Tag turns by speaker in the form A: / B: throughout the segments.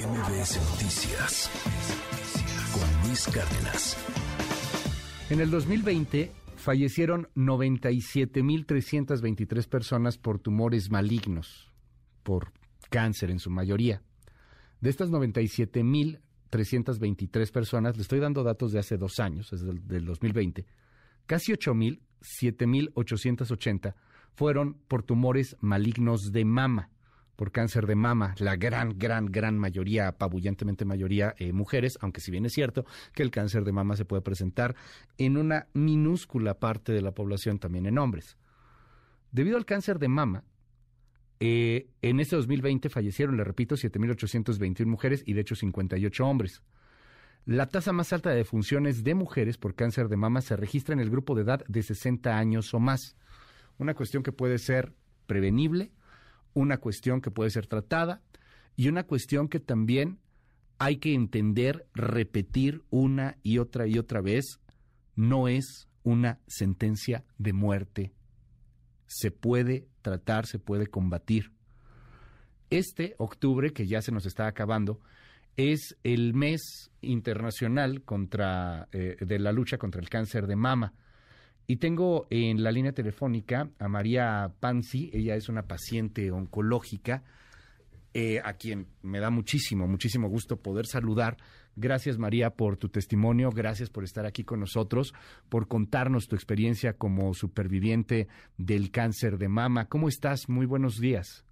A: MBS Noticias con Luis Cárdenas.
B: En el 2020 fallecieron 97.323 personas por tumores malignos, por cáncer en su mayoría. De estas 97.323 personas, le estoy dando datos de hace dos años, es del, del 2020, casi 8.000, 7.880 fueron por tumores malignos de mama por cáncer de mama, la gran, gran, gran mayoría, apabullantemente mayoría eh, mujeres, aunque si bien es cierto que el cáncer de mama se puede presentar en una minúscula parte de la población también en hombres. Debido al cáncer de mama, eh, en este 2020 fallecieron, le repito, 7.821 mujeres y de hecho 58 hombres. La tasa más alta de defunciones de mujeres por cáncer de mama se registra en el grupo de edad de 60 años o más. Una cuestión que puede ser prevenible, una cuestión que puede ser tratada y una cuestión que también hay que entender, repetir una y otra y otra vez, no es una sentencia de muerte. Se puede tratar, se puede combatir. Este octubre, que ya se nos está acabando, es el mes internacional contra, eh, de la lucha contra el cáncer de mama. Y tengo en la línea telefónica a María Panzi, ella es una paciente oncológica, eh, a quien me da muchísimo, muchísimo gusto poder saludar. Gracias María por tu testimonio, gracias por estar aquí con nosotros, por contarnos tu experiencia como superviviente del cáncer de mama. ¿Cómo estás? Muy buenos días.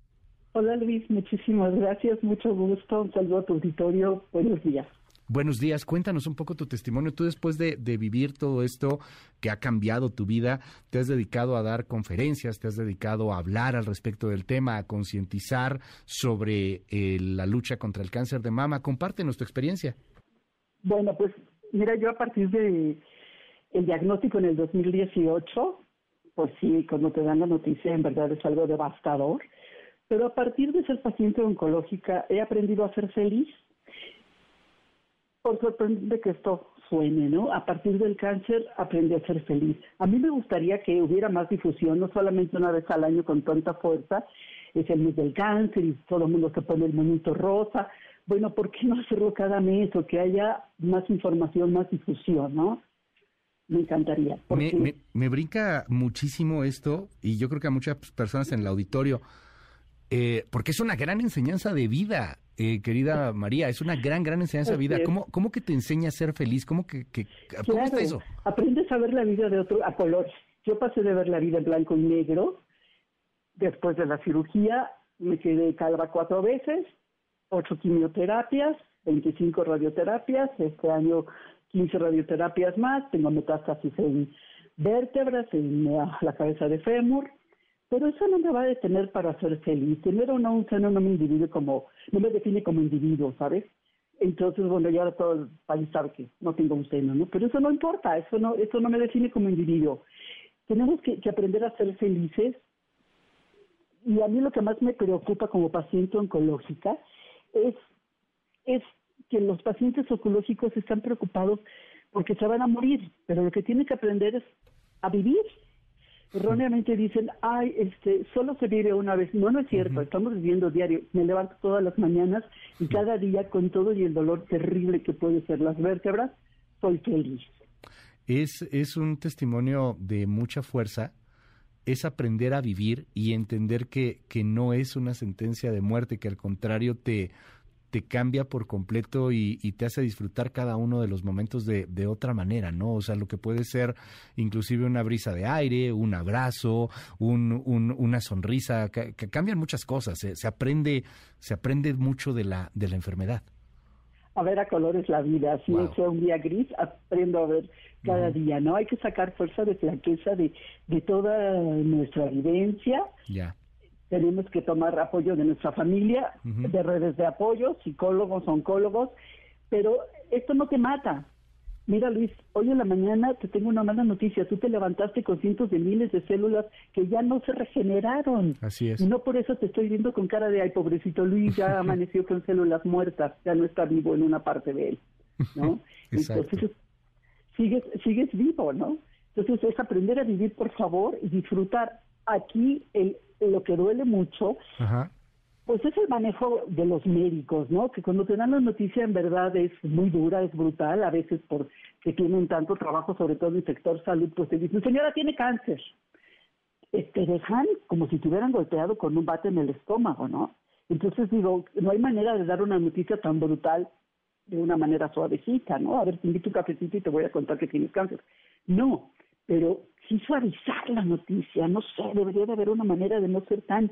C: Hola Luis, muchísimas gracias, mucho gusto, un saludo a tu auditorio, buenos días.
B: Buenos días, cuéntanos un poco tu testimonio. Tú después de, vivir todo esto que ha cambiado tu vida, te has dedicado a dar conferencias, te has dedicado a hablar al respecto del tema, a concientizar sobre eh, la lucha contra el cáncer de mama. Compártenos tu experiencia.
C: Bueno, pues mira, yo a partir de el diagnóstico en el 2018, pues sí, cuando te dan la noticia en verdad es algo devastador, pero a partir de ser paciente oncológica he aprendido a ser feliz por sorprendente que esto suene, ¿no? A partir del cáncer aprende a ser feliz. A mí me gustaría que hubiera más difusión, no solamente una vez al año con tanta fuerza, es el mes del cáncer y todo el mundo se pone el monito rosa. Bueno, ¿por qué no hacerlo cada mes o que haya más información, más difusión, ¿no? Me encantaría.
B: Me, me, me, brinca muchísimo esto y yo creo que a muchas personas en el auditorio, eh, porque es una gran enseñanza de vida eh, querida María, es una gran, gran enseñanza de vida. ¿Cómo, ¿Cómo que te enseña a ser feliz? ¿Cómo que, ¿cómo está eso?
C: Aprendes a ver la vida de otro, a color. Yo pasé de ver la vida en blanco y negro. Después de la cirugía me quedé calva cuatro veces, ocho quimioterapias, 25 radioterapias, este año 15 radioterapias más, tengo metástasis en vértebras, en la cabeza de fémur, pero eso no me va a detener para ser feliz. Tener o no un seno no me individuo como, no me define como individuo, ¿sabes? Entonces, bueno, ya todo el país sabe que no tengo un seno, ¿no? Pero eso no importa, eso no, eso no me define como individuo. Tenemos que, aprender a ser felices. Y a mí lo que más me preocupa como paciente oncológica es, es que los pacientes oncológicos están preocupados porque se van a morir, pero lo que tienen que aprender es a vivir erróneamente dicen, ay, este, solo se vive una vez. No, no es cierto, estamos viviendo diario. Me levanto todas las mañanas y cada día con todo y el dolor terrible que puede ser las vértebras, soy feliz.
B: Es, es un testimonio de mucha fuerza, es aprender a vivir y entender que, que no es una sentencia de muerte, que al contrario te, te cambia por completo y, te hace disfrutar cada uno de los momentos de, de, otra manera, ¿no? O sea, lo que puede ser inclusive una brisa de aire, un abrazo, un, una sonrisa, que, cambian muchas cosas, se, aprende, se aprende mucho de la, de la enfermedad.
C: A ver a colores la vida, si es un día gris, aprendo a ver cada día, ¿no? Hay que sacar fuerza de flaqueza de, de toda nuestra vivencia.
B: Ya
C: tenemos que tomar apoyo de nuestra familia, de redes de apoyo, psicólogos, oncólogos, pero esto no te mata. Mira Luis, hoy en la mañana te tengo una mala noticia, tú te levantaste con cientos de miles de células que ya no se regeneraron.
B: Así es.
C: Y no por eso te estoy viendo con cara de, ay, pobrecito Luis, ya amaneció con células muertas, ya no está vivo en una parte de él, ¿no? Entonces, sigues, sigues vivo, ¿no? Entonces es aprender a vivir, por favor, y disfrutar. Aquí el, lo que duele mucho Pues es el manejo de los médicos, ¿no? Que cuando te dan la noticia en verdad es muy dura, es brutal, a veces porque tienen tanto trabajo, sobre todo en el sector salud, pues te dicen, señora, tiene cáncer. Eh, te dejan como si te hubieran golpeado con un bate en el estómago, ¿no? Entonces digo, no hay manera de dar una noticia tan brutal de una manera suavecita, ¿no? A ver, te invito un cafecito y te voy a contar que tienes cáncer. No, pero sí suavizar la noticia, no sé, debería de haber una manera de no ser tan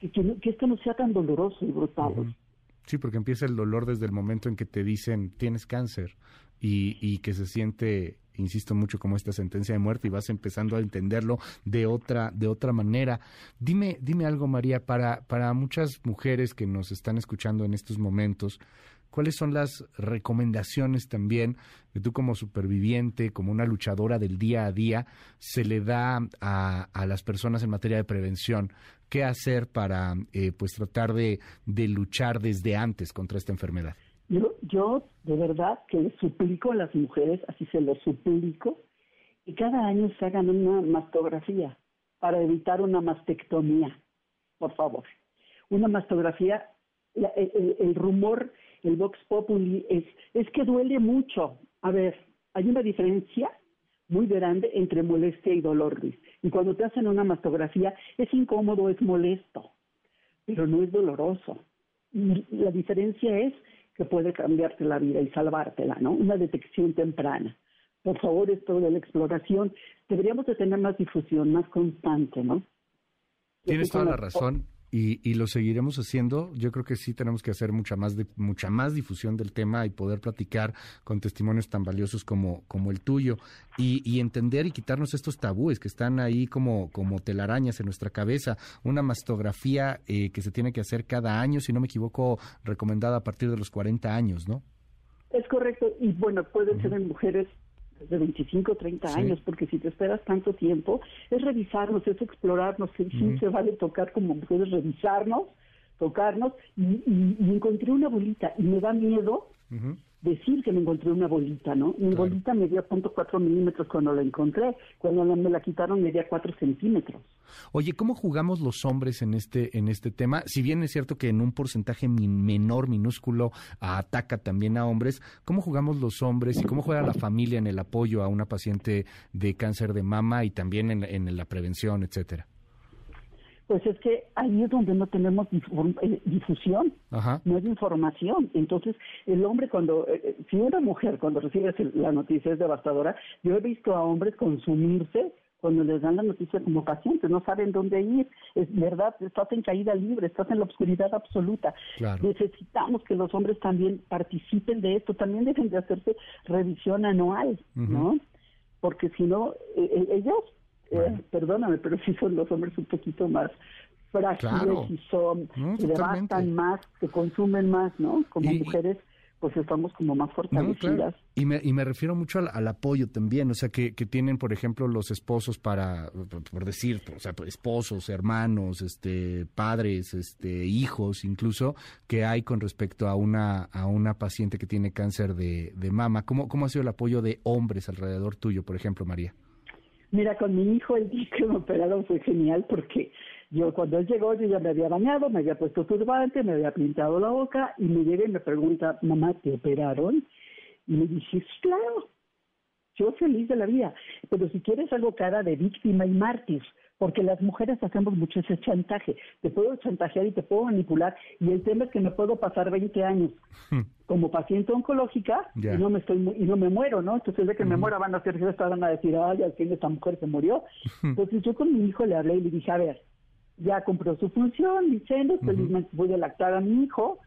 C: que, esto no sea tan doloroso y brutal.
B: Sí, porque empieza el dolor desde el momento en que te dicen tienes cáncer y, y que se siente, insisto mucho, como esta sentencia de muerte y vas empezando a entenderlo de otra, de otra manera. Dime, dime algo, María, para, para muchas mujeres que nos están escuchando en estos momentos, ¿Cuáles son las recomendaciones también que tú como superviviente, como una luchadora del día a día, se le da a, las personas en materia de prevención? ¿Qué hacer para eh, pues tratar de, luchar desde antes contra esta enfermedad?
C: Yo, yo de verdad que suplico a las mujeres, así se lo suplico, que cada año se hagan una mastografía para evitar una mastectomía, por favor. Una mastografía, el, el rumor el Vox Populi es, es que duele mucho. A ver, hay una diferencia muy grande entre molestia y dolor, Luis. Y cuando te hacen una mastografía es incómodo, es molesto, pero no es doloroso. Y la diferencia es que puede cambiarte la vida y salvártela, ¿no? Una detección temprana. Por favor, esto de la exploración, deberíamos de tener más difusión, más constante, ¿no?
B: Tienes toda la razón y, y, lo seguiremos haciendo. Yo creo que sí tenemos que hacer mucha más, mucha más difusión del tema y poder platicar con testimonios tan valiosos como, como el tuyo y, y, entender y quitarnos estos tabúes que están ahí como, como telarañas en nuestra cabeza. Una mastografía eh, que se tiene que hacer cada año, si no me equivoco, recomendada a partir de los 40 años, ¿no?
C: Es correcto. Y bueno, pueden ser en mujeres de 25 o 30 años, porque si te esperas tanto tiempo, es revisarnos, es explorarnos, sí, se vale tocar como puedes revisarnos, tocarnos, y, encontré una bolita, y me da miedo decir que me encontré una bolita, ¿no? Mi bolita medía .4 milímetros cuando la encontré, cuando me la quitaron medía 4 centímetros.
B: Oye, ¿cómo jugamos los hombres en este en este tema? Si bien es cierto que en un porcentaje menor, minúsculo, ataca también a hombres, ¿cómo jugamos los hombres y cómo juega la familia en el apoyo a una paciente de cáncer de mama y también en, en la prevención, etcétera?
C: Pues es que ahí es donde no tenemos eh, difusión, no hay información. Entonces, el hombre cuando, eh, eh, si una mujer cuando recibe la noticia es devastadora, yo he visto a hombres consumirse cuando les dan la noticia como pacientes, no saben dónde ir, es verdad, estás en caída libre, estás en la oscuridad absoluta. Necesitamos que los hombres también participen de esto, también deben de hacerse revisión anual, ¿no? Porque si no, ellos eh, perdóname, pero sí son los hombres un poquito más frágiles y son, se levantan más, se consumen más, ¿no? Como mujeres pues estamos como más fortalecidas.
B: y, me, y me refiero mucho al, apoyo también, o sea, que, que, tienen, por ejemplo, los esposos para, por decir, o sea, esposos, hermanos, este, padres, este, hijos, incluso, que hay con respecto a una, a una paciente que tiene cáncer de, de mama. ¿Cómo, ¿Cómo ha sido el apoyo de hombres alrededor tuyo, por ejemplo, María?
C: Mira, con mi hijo el día que me operaron fue genial porque yo cuando él llegó yo ya me había bañado, me había puesto turbante, me había pintado la boca y me llega y me pregunta, mamá, ¿te operaron? Y le dije, claro, yo feliz de la vida, pero si quieres algo cara de víctima y mártir, porque las mujeres hacemos mucho ese chantaje. Te puedo chantajear y te puedo manipular y el tema es que me puedo pasar 20 años hmm. como paciente oncológica y no me estoy y no me muero, ¿no? Entonces de que me muera van a hacer van a decir, "Ay, al fin esta mujer se murió." Entonces yo con mi hijo le hablé y le dije, "A ver, ya cumplió su función, diciendo, felizmente voy a lactar a mi hijo."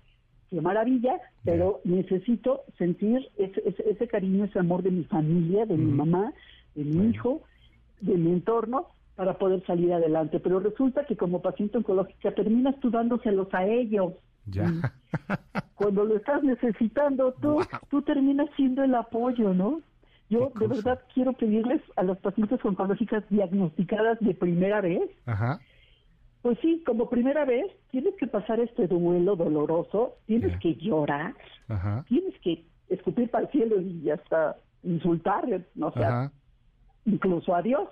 C: qué maravilla, pero necesito sentir ese, ese, cariño, ese amor de mi familia, de mi mamá, de mi hijo, de mi entorno, para poder salir adelante. Pero resulta que como paciente oncológica terminas tú dándoselos a ellos.
B: Ya.
C: Cuando lo estás necesitando tú, tú terminas siendo el apoyo, ¿no? Yo de verdad quiero pedirles a las pacientes oncológicas diagnosticadas de primera vez, Ajá. pues sí, como primera vez, tienes que pasar este duelo doloroso, tienes que llorar, Ajá. tienes que escupir para el cielo y hasta insultar, no sé, incluso a Dios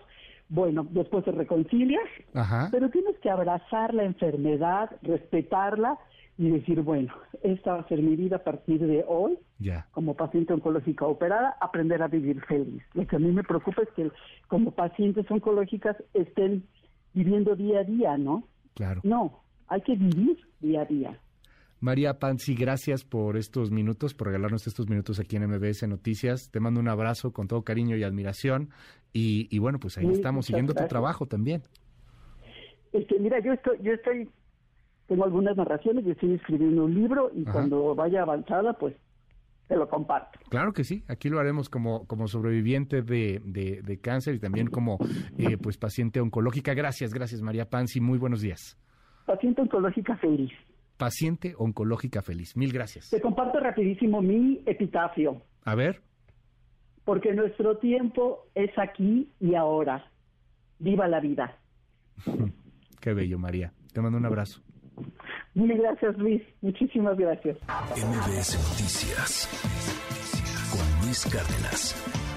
C: Bueno, después te reconcilias,
B: Ajá.
C: pero tienes que abrazar la enfermedad, respetarla y decir, bueno, esta va a ser mi vida a partir de hoy, como paciente oncológica operada, aprender a vivir feliz. Lo que a mí me preocupa es que como pacientes oncológicas estén viviendo día a día, ¿no?
B: Claro.
C: No, hay que vivir día a día.
B: María Panzi, gracias por estos minutos, por regalarnos estos minutos aquí en MBS Noticias. Te mando un abrazo con todo cariño y admiración. Y, y bueno, pues ahí
C: Sí,
B: estamos siguiendo tu trabajo también.
C: Este, mira, yo estoy, yo estoy, tengo algunas narraciones, yo estoy escribiendo un libro y
B: Ajá.
C: cuando vaya avanzada, pues te lo comparto.
B: Claro que sí, aquí lo haremos como, como sobreviviente de, de- de cáncer y también como eh, pues paciente oncológica. Gracias, gracias María Panzi, muy buenos días.
C: Paciente oncológica feliz.
B: Paciente oncológica feliz, mil gracias.
C: Te comparto rapidísimo mi epitafio,
B: A ver,
C: porque nuestro tiempo es aquí y ahora. Viva la vida.
B: qué bello María. Te mando un abrazo.
C: Mil gracias, Luis. Muchísimas gracias.
A: MBS Noticias con Luis Cárdenas.